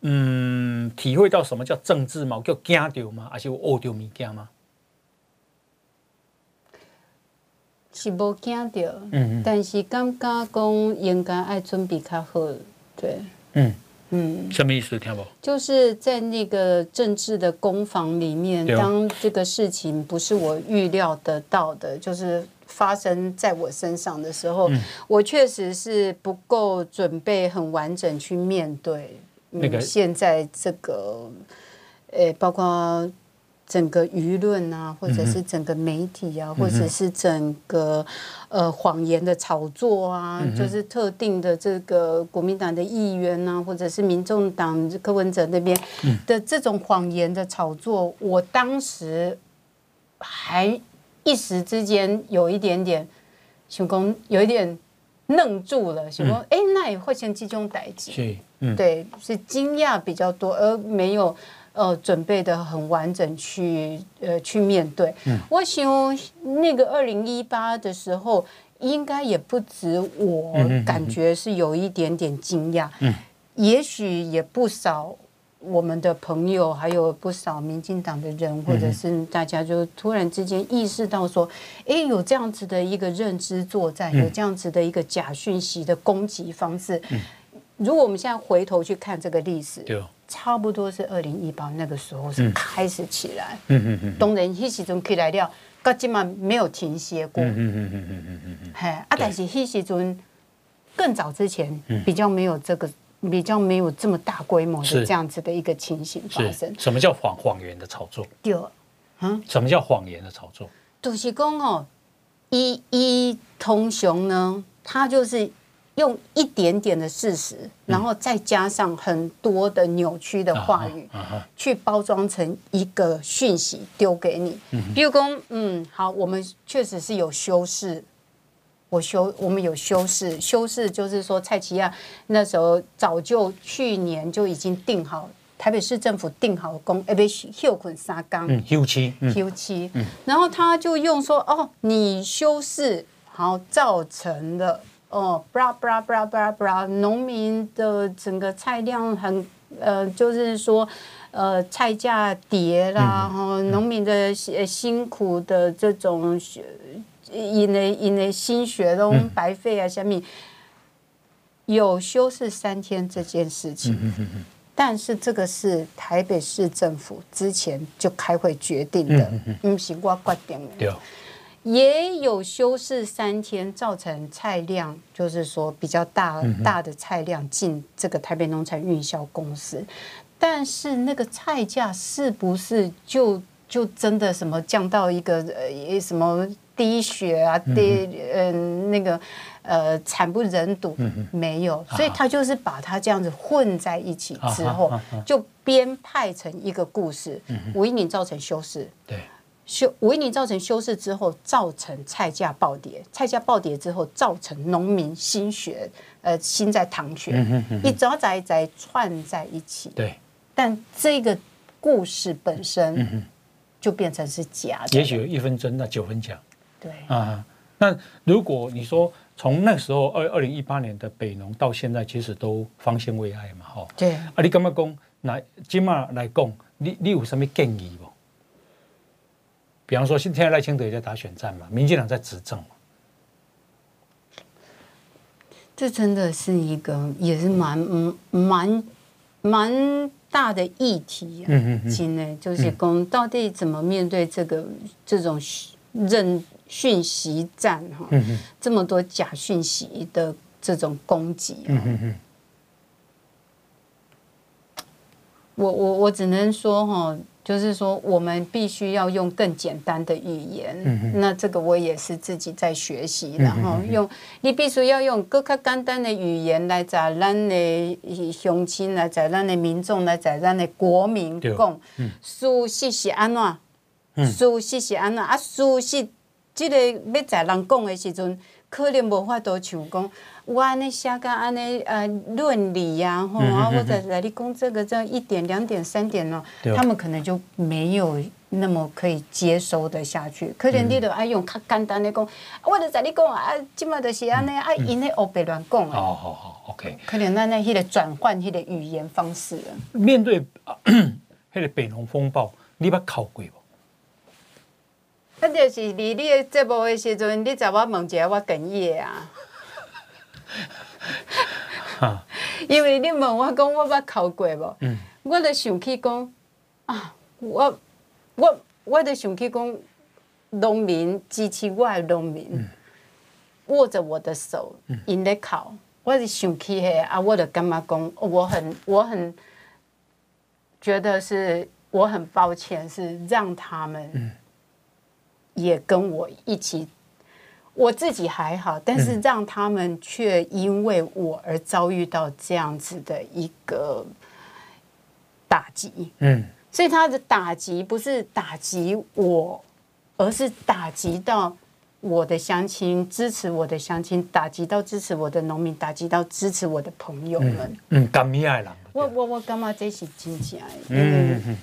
嗯，体会到什么叫政治吗？叫惊到吗？还是有学到物件吗？是无惊到，嗯嗯，但是感觉讲应该爱准备较好，对，嗯嗯，什么意思？听不？就是在那个政治的攻防里面，当这个事情不是我预料得到的，就是发生在我身上的时候，嗯、我确实是不够准备很完整去面对。嗯、那个现在这个，呃，包括。整个舆论啊，或者是整个媒体啊，嗯、或者是整个呃谎言的炒作啊，嗯、就是特定的这个国民党的议员啊，或者是民众党柯文哲那边的这种谎言的炒作，嗯、我当时还一时之间有一点点想说，有一点愣住了，想说，哎、嗯，那也会像这种代志，嗯，对，是惊讶比较多，而没有。呃，准备的很完整去呃去面对。嗯、我想那个二零一八的时候，应该也不止我感觉是有一点点惊讶。嗯，也许也不少我们的朋友，还有不少民进党的人，或者是大家就突然之间意识到说，哎，有这样子的一个认知作战，有这样子的一个假讯息的攻击方式。嗯，如果我们现在回头去看这个历史，对。差不多是二零一八那个时候是开始起来，嗯嗯嗯，当然迄时阵起来了，到今嘛没有停歇过，嗯嗯嗯嗯嗯嗯嗯，嘿，啊，但是迄时阵更早之前比较没有这个，比较没有这么大规模的这样子的一个情形发生。什么叫谎谎言的炒作？对，嗯，什么叫谎言的炒作？就是讲哦，一一通雄呢，他就是。用一点点的事实，然后再加上很多的扭曲的话语，去包装成一个讯息丢给你。比如说，嗯，好，我们确实是有修饰，我修，我们有修饰，修饰就是说，蔡奇亚那时候早就去年就已经定好，台北市政府定好工，哎，不是休困沙岗，嗯，休期，休期，然后他就用说，哦，你修饰，好，造成了。哦，布拉布拉布拉布拉布拉，农民的整个菜量很，呃，就是说，呃，菜价跌啦，哈、嗯，农民的辛苦的这种血，因为因为心血都白费啊，下面、嗯、有休市三天这件事情，但是这个是台北市政府之前就开会决定的，不是我决定的。也有休市三天，造成菜量就是说比较大大的菜量进这个台北农产运销公司，但是那个菜价是不是就就真的什么降到一个呃什么低血啊低嗯那个呃惨不忍睹？没有，所以他就是把它这样子混在一起之后，就编派成一个故事，无一年造成休市。对。修为你造成修饰之后，造成菜价暴跌，菜价暴跌之后，造成农民心血，呃，心在淌血，一早仔仔串在一起。对，但这个故事本身就变成是假的。也许有一分真，那九分假。对啊，那如果你说从那时候二二零一八年的北农到现在，其实都方兴未艾嘛，哈。对。啊，你干嘛讲？那今嘛来讲，你你有什么建议不？比方说，现在赖清德也在打选战嘛，民进党在执政嘛，这真的是一个也是蛮蛮蛮大的议题啊。嗯嗯今呢，就是讲到底怎么面对这个这种认讯息战哈？嗯这么多假讯息的这种攻击。嗯嗯我我我只能说哈。就是说，我们必须要用更简单的语言。嗯、那这个我也是自己在学习，然后用你必须要用更加简单的语言来在咱的乡亲，来在咱的民众，来在咱的国民讲。事实是安怎？事实是安怎？啊，事实这个要在人讲的时阵，可能无法度像讲，我安尼写甲安尼呃论理呀，吼啊，我在来你讲这个这一点两点三点哦，他们可能就没有那么可以接收的下去。可能你都爱用较简单的讲，我就在你讲啊，即马就是安尼啊，因咧黑白乱讲啊。好好好，OK。可能咱那迄个转换迄个语言方式。面对 *clears throat* 迄个北农风暴，你捌考过无？那就是离你的节目的时阵，你在我问一下我哽咽啊。*laughs* 因为你问我讲我捌考过无？嗯，我就想起讲啊，我我我就想起讲，农民支持我的农民，嗯、握着我的手，因咧考，我就想起嘿啊，我就感觉讲，我很我很觉得是我很抱歉，是让他们。嗯也跟我一起，我自己还好，但是让他们却因为我而遭遇到这样子的一个打击。嗯，所以他的打击不是打击我，而是打击到我的乡亲，支持我的乡亲，打击到支持我的农民，打击到支持我的朋友们。嗯，甘米爱人。我我我干嘛这是真假？嗯嗯。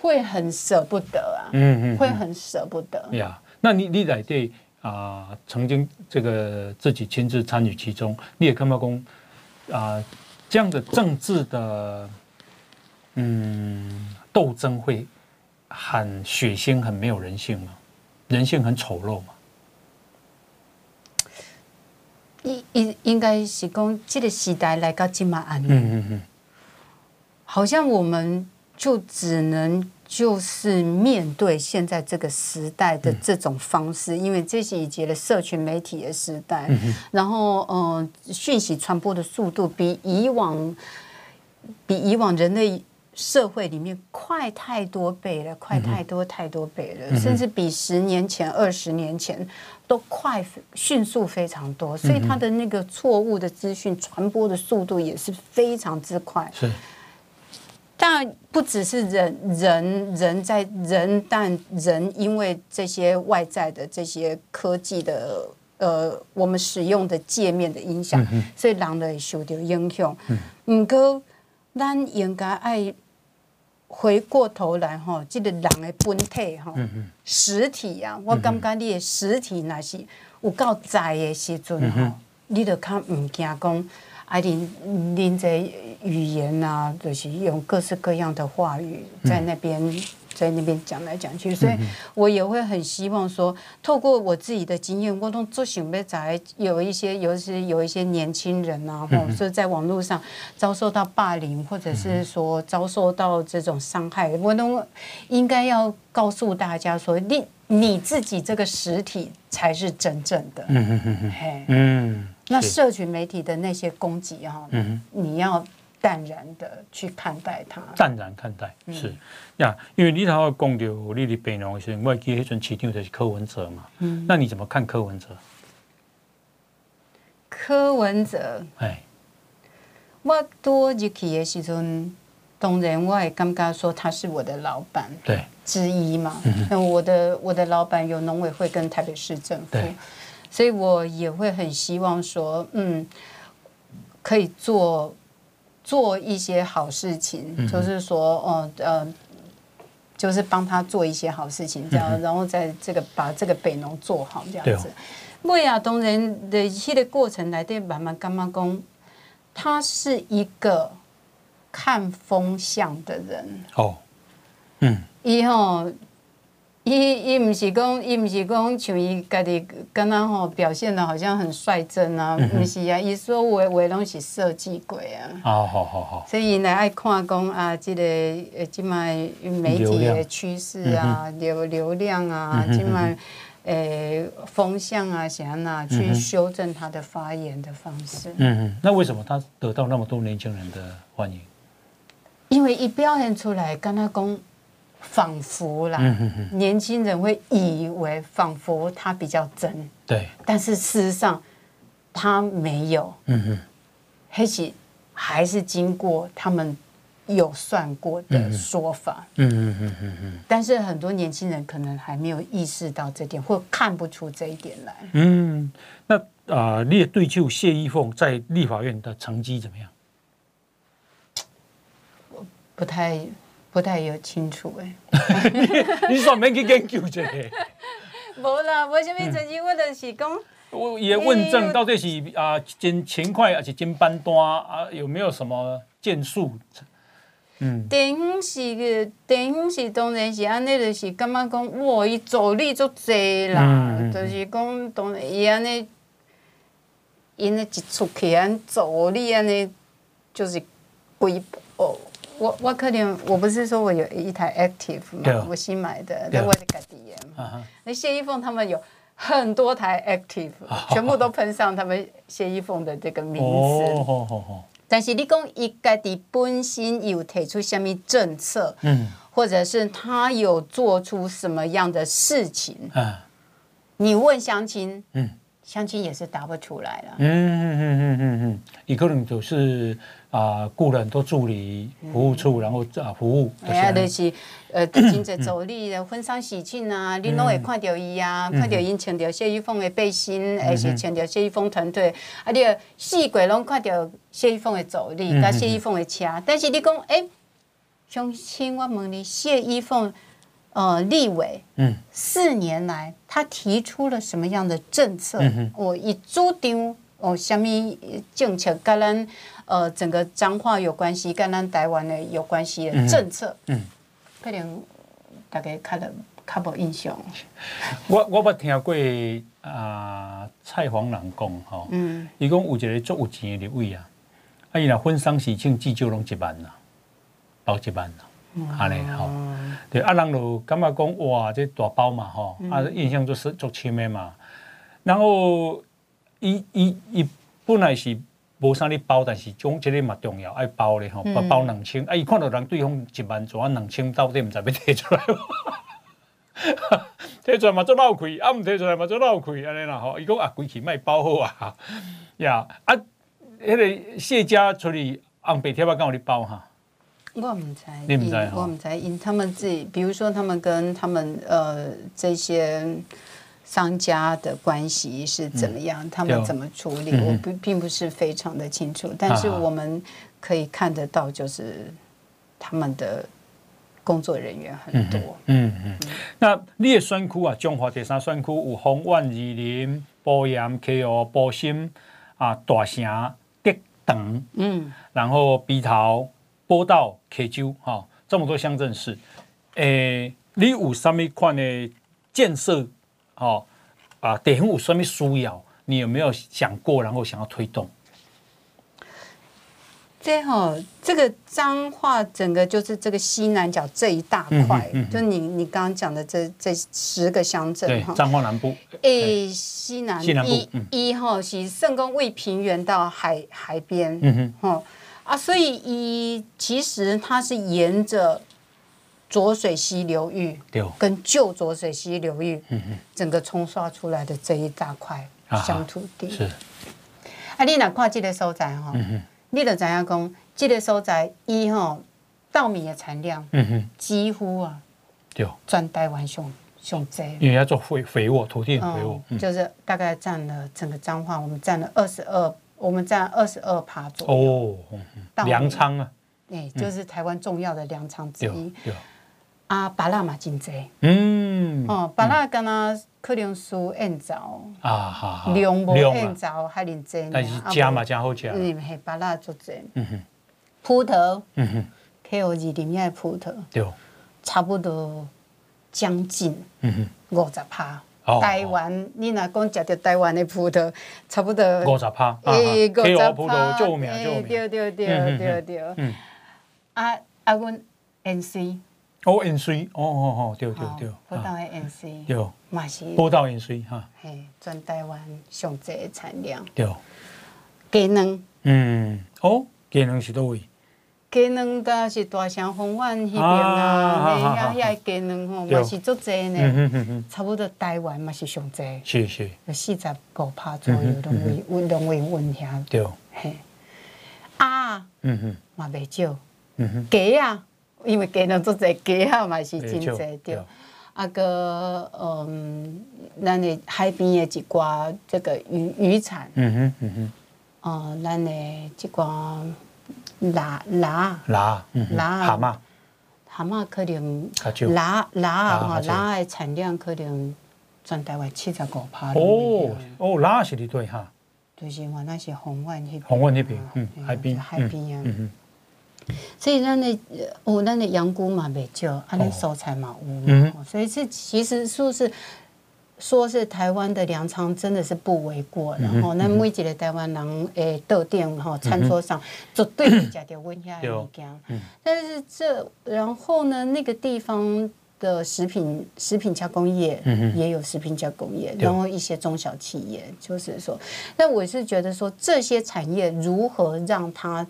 会很舍不得啊，嗯嗯，会很舍不得。呀，那你你来对啊，曾经这个自己亲自参与其中，你也看到公啊，这样的政治的嗯斗争会很血腥，很没有人性吗？人性很丑陋吗？应应应该是讲这个时代来到今嘛安，嗯嗯嗯，好像我们。就只能就是面对现在这个时代的这种方式，因为这是以前的社群媒体的时代，然后嗯，讯息传播的速度比以往比以往人类社会里面快太多倍了，快太多太多倍了，甚至比十年前、二十年前都快迅速非常多，所以它的那个错误的资讯传播的速度也是非常之快。是。但不只是人，人人在人，但人因为这些外在的这些科技的呃，我们使用的界面的影响，所以人类受到影响。唔过，咱应该爱回过头来哈，这个人的本体哈，实体啊，我感觉你的实体那是有够在的时阵哈，你就较唔惊讲。爱恁恁这语言啊，就是用各式各样的话语在那边、嗯、在那边讲来讲去，所以我也会很希望说，透过我自己的经验，我都做准备在有一些，尤其是有一些年轻人啊，或者是在网络上遭受到霸凌，或者是说遭受到这种伤害，我都应该要告诉大家说，你你自己这个实体才是真正的。嗯嗯嗯嗯。嘿。嗯。那社群媒体的那些攻击哈，嗯、哼你要淡然的去看待它。淡然看待是呀，嗯、因为你头要讲到你的北农时，我记得迄阵市长就是柯文哲嘛。嗯，那你怎么看柯文哲？柯文哲，哎，我多入去的时阵，当然我也感觉说他是我的老板，对之一嘛。嗯、那我的我的老板有农委会跟台北市政府。对所以我也会很希望说，嗯，可以做做一些好事情，嗯、就是说，哦，呃，就是帮他做一些好事情，这样，嗯、然后在这个把这个北农做好，这样子。为亚东人的一系列过程来对慢慢干妈公，他是一个看风向的人。哦，嗯，以后。伊伊毋是讲，伊毋是讲像伊家己刚刚吼表现的好像很率真啊，毋、嗯、是啊，伊所话话拢是设计过啊。好好好好。所以伊来爱看讲啊，这个呃，即卖媒体的趋势啊，流流量啊，即卖诶风向啊，啥那去修正他的发言的方式。嗯嗯。那为什么他得到那么多年轻人的欢迎？因为伊表现出来，跟他讲。仿佛啦，年轻人会以为仿佛他比较真，对，但是事实上他没有，嗯哼，黑起还是经过他们有算过的说法，嗯嗯嗯嗯嗯，但是很多年轻人可能还没有意识到这点，或看不出这一点来，嗯，那啊、呃，你的对手谢依凤在立法院的成绩怎么样？不太不太有清楚哎。*laughs* 你说免去研究这个？无啦，无什么成绩，我就是讲。我也问政到底是啊真勤快还是真班单啊？有没有什么建树？嗯，地方是个顶是当然是安尼，就是感觉讲哇，伊助力足济啦，嗯、就是讲当然伊安尼，因为一出去安助力安尼，就是规哦，我我可能我不是说我有一台 Active 嘛，我新买的，那我是家己的嘛。那谢依凤他们有很多台 Active，全部都喷上他们谢依凤的这个名字。但是你讲伊家己本身有提出什么政策，嗯，或者是他有做出什么样的事情，啊，你问乡亲，嗯，乡亲也是答不出来了，嗯嗯嗯嗯嗯嗯，一个人就是。啊，雇了很多助理、服务处，然后啊服务。哎呀，就是呃，*clears throat* 经济助理的婚丧喜庆啊，你拢会看到伊啊，看到伊穿着谢依凤的背心，还是穿着谢依凤团队，啊，你四季拢看到谢依凤的助理，跟谢依凤的车。但是你讲，哎，相亲，我问你，谢依凤呃立委，嗯，四年来他提出了什么样的政策？我一主张哦，什么政策跟咱？呃，整个彰化有关系，跟咱台湾的有关系的政策，嗯，可能大家看了较无印象。我我捌听过啊、呃，蔡黄人讲吼，嗯，伊讲有一个足有钱的立委啊，啊，伊若婚丧喜庆至少拢一万啦，包一万啦，安尼吼，对，啊，人就感觉讲哇，这大包嘛吼，啊，印象就是足深的嘛，然后伊伊伊本来是。无啥咧包，但是种即个嘛重要，爱包咧吼，包包两千，啊，伊看到人对方一万做啊两千，到底毋知要摕出来，*laughs* 摕出来嘛做闹亏，啊毋摕出来嘛做闹亏，安尼啦吼，伊讲啊，规气卖包好啊，呀啊，迄个谢家出去红白贴啊，敢有哩包哈？我毋知，你毋知，我毋知，因他们自己，比如说他们跟他们呃这些。商家的关系是怎么样？嗯、他们怎么处理？嗯、我不并不是非常的清楚，嗯、但是我们可以看得到，就是他们的工作人员很多。嗯嗯。嗯嗯，那你的选区啊，中华第三选区有丰原、二林、埔盐、溪湖、埔心啊、大城、德等，嗯，然后鼻头、波道、溪州，哈、哦，这么多乡镇市，诶、欸，你有什么款的建设？哦，啊，地方有什么需要？你有没有想过，然后想要推动？这哈，这个彰化整个就是这个西南角这一大块，嗯嗯、就你你刚刚讲的这这十个乡镇哈，彰化南部，诶，西南西南部一哈是圣公卫平原到海海边，嗯哼，啊，所以一其实它是沿着。浊水溪流域跟旧浊水溪流域，整个冲刷出来的这一大块乡土地，是。啊，你若看这个所在哈，你就知影讲，这个所在伊吼稻米的产量，嗯哼。几乎啊，全台湾上上济，因为要做肥肥沃土地，肥沃，就是大概占了整个彰化，我们占了二十二，我们占二十二趴左右。哦，粮仓啊，哎，就是台湾重要的粮仓之一。啊，芭乐嘛真济，嗯，哦，芭乐敢若可能输燕枣啊，好，量无燕枣还能济，但是食嘛真好食，嗯，系芭乐足济，嗯哼，葡萄，嗯哼，K O 二零一葡萄，对，差不多将近，嗯哼，五十趴，台湾，你若讲食着台湾的葡萄，差不多五十趴，诶，五十趴，诶，对对对对对，嗯，啊啊，阮 N C。哦，N C，哦哦哦，对对对，宝岛的 N C，对，嘛是宝岛 N C 哈，嘿，全台湾上济的产量，对，鸡卵，嗯，哦，鸡卵是倒位？鸡卵噶是大城丰原那边啊，遐遐鸡卵吼嘛是足济呢，差不多台湾嘛是上济，是是，四十五趴左右，拢为温拢会温遐，对，嘿，鸭，嗯哼，嘛袂少，嗯哼，鸡啊。因为鸡卵做侪鸡啊，嘛是真侪对。啊个嗯，咱的海边的一寡这个渔渔产，嗯哼嗯哼，哦，咱的一寡辣辣辣，辣蛤蟆，蛤蟆可能较少辣辣哈，辣辣的产量可能全台湾七十五趴。哦哦，辣是的对哈，就是话那是红湾那边，红湾那边，嗯，海边，海边啊，嗯哼。所以咱的哦，咱的羊菇嘛袂少，啊，那蔬菜嘛有嘛，嗯所以这其实说是说是台湾的粮仓，真的是不为过。然后，那每一个台湾人诶，到店哈餐桌上绝对会食到温遐的物件。但是这然后呢，那个地方的食品食品加工业也有食品加工业，然后一些中小企业，就是说，那我是觉得说这些产业如何让它。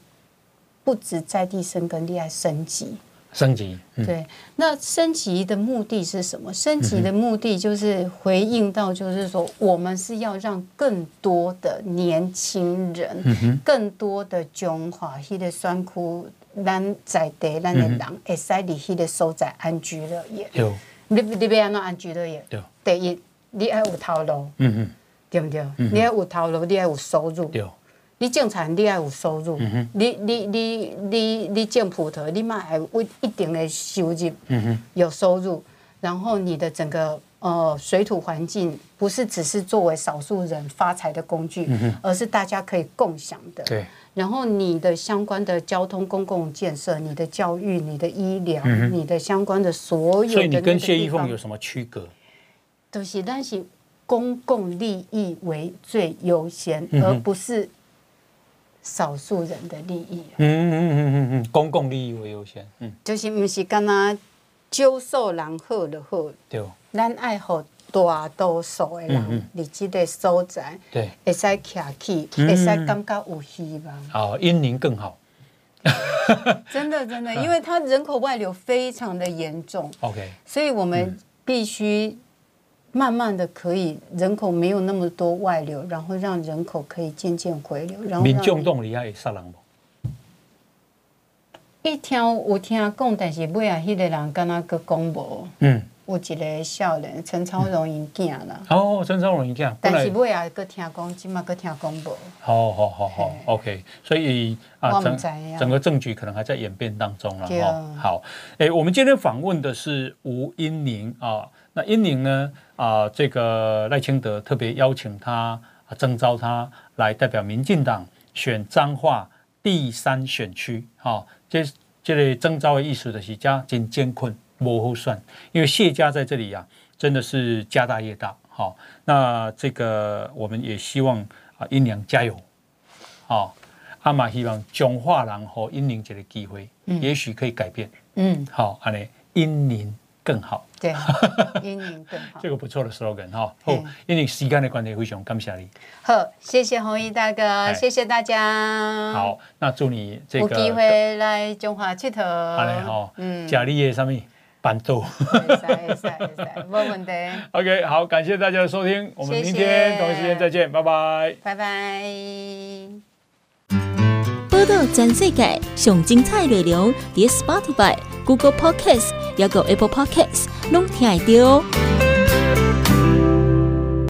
不止在地生根，厉害升级，升级。嗯、对，那升级的目的是什么？升级的目的就是回应到，就是说，我们是要让更多的年轻人，更多的中华迄个选区，咱在地咱的人，会使伫迄个所在安居乐业。有，你你要安怎安居乐业？对，第一，你爱有头路，嗯嗯，对不对？嗯、你爱有头路，你爱有收入。对。你种田，你要有收入；嗯、你你你你你种葡萄，你嘛还有一定的收入，嗯、有收入。然后你的整个呃水土环境，不是只是作为少数人发财的工具，嗯、而是大家可以共享的。对。然后你的相关的交通公共建设、你的教育、你的医疗、嗯、你的相关的所有的，所以你跟谢逸凤有什么区隔？都是但是公共利益为最优先，嗯、而不是。少数人的利益，嗯嗯嗯嗯嗯，公共利益为优先，嗯，就是不是干那少数人好就好，对，咱爱好大多数的人，你这个所在，对，会使徛起，会使感觉有希望，哦，因您更好，*laughs* 真的真的，因为它人口外流非常的严重，OK，所以我们必须。慢慢的可以人口没有那么多外流，然后让人口可以渐渐回流。然后民众动力也杀人不？一听有听讲，但是尾啊，迄个人敢那个讲无，嗯，有一个少年陈超荣因囝啦。哦，陈超荣因囝。但是尾啊，搁听讲，今嘛搁听讲无。好好好好，OK。所以啊，整整个政局可能还在演变当中了。哈，好。哎，我们今天访问的是吴英宁啊。那英宁呢？啊、呃，这个赖清德特别邀请他，征召他来代表民进党选彰化第三选区。哈、哦，这这类征召的意思的是家真艰困，不好算。因为谢家在这里呀、啊，真的是家大业大。好、哦，那这个我们也希望啊，英宁加油。好、哦，阿妈希望彰化人和英宁这个机会，嗯、也许可以改变。嗯，好，阿尼英宁更好。对，*laughs* 音宁更好，这个不错的 slogan 哈。好，因为时间的关系，非常感谢你。好，谢谢弘毅大哥，谢谢大家。好，那祝你这个有机会来中华佚佗。好嘞，好，嗯，家里的什么伴奏？可以可以可以，*laughs* 没问题。OK，好，感谢大家的收听，我们明天同一时间再见，拜拜，拜拜。报道全世界上精彩内容，点 Spotify、Google Podcasts，yoga apple pockets 龙庭 id 哦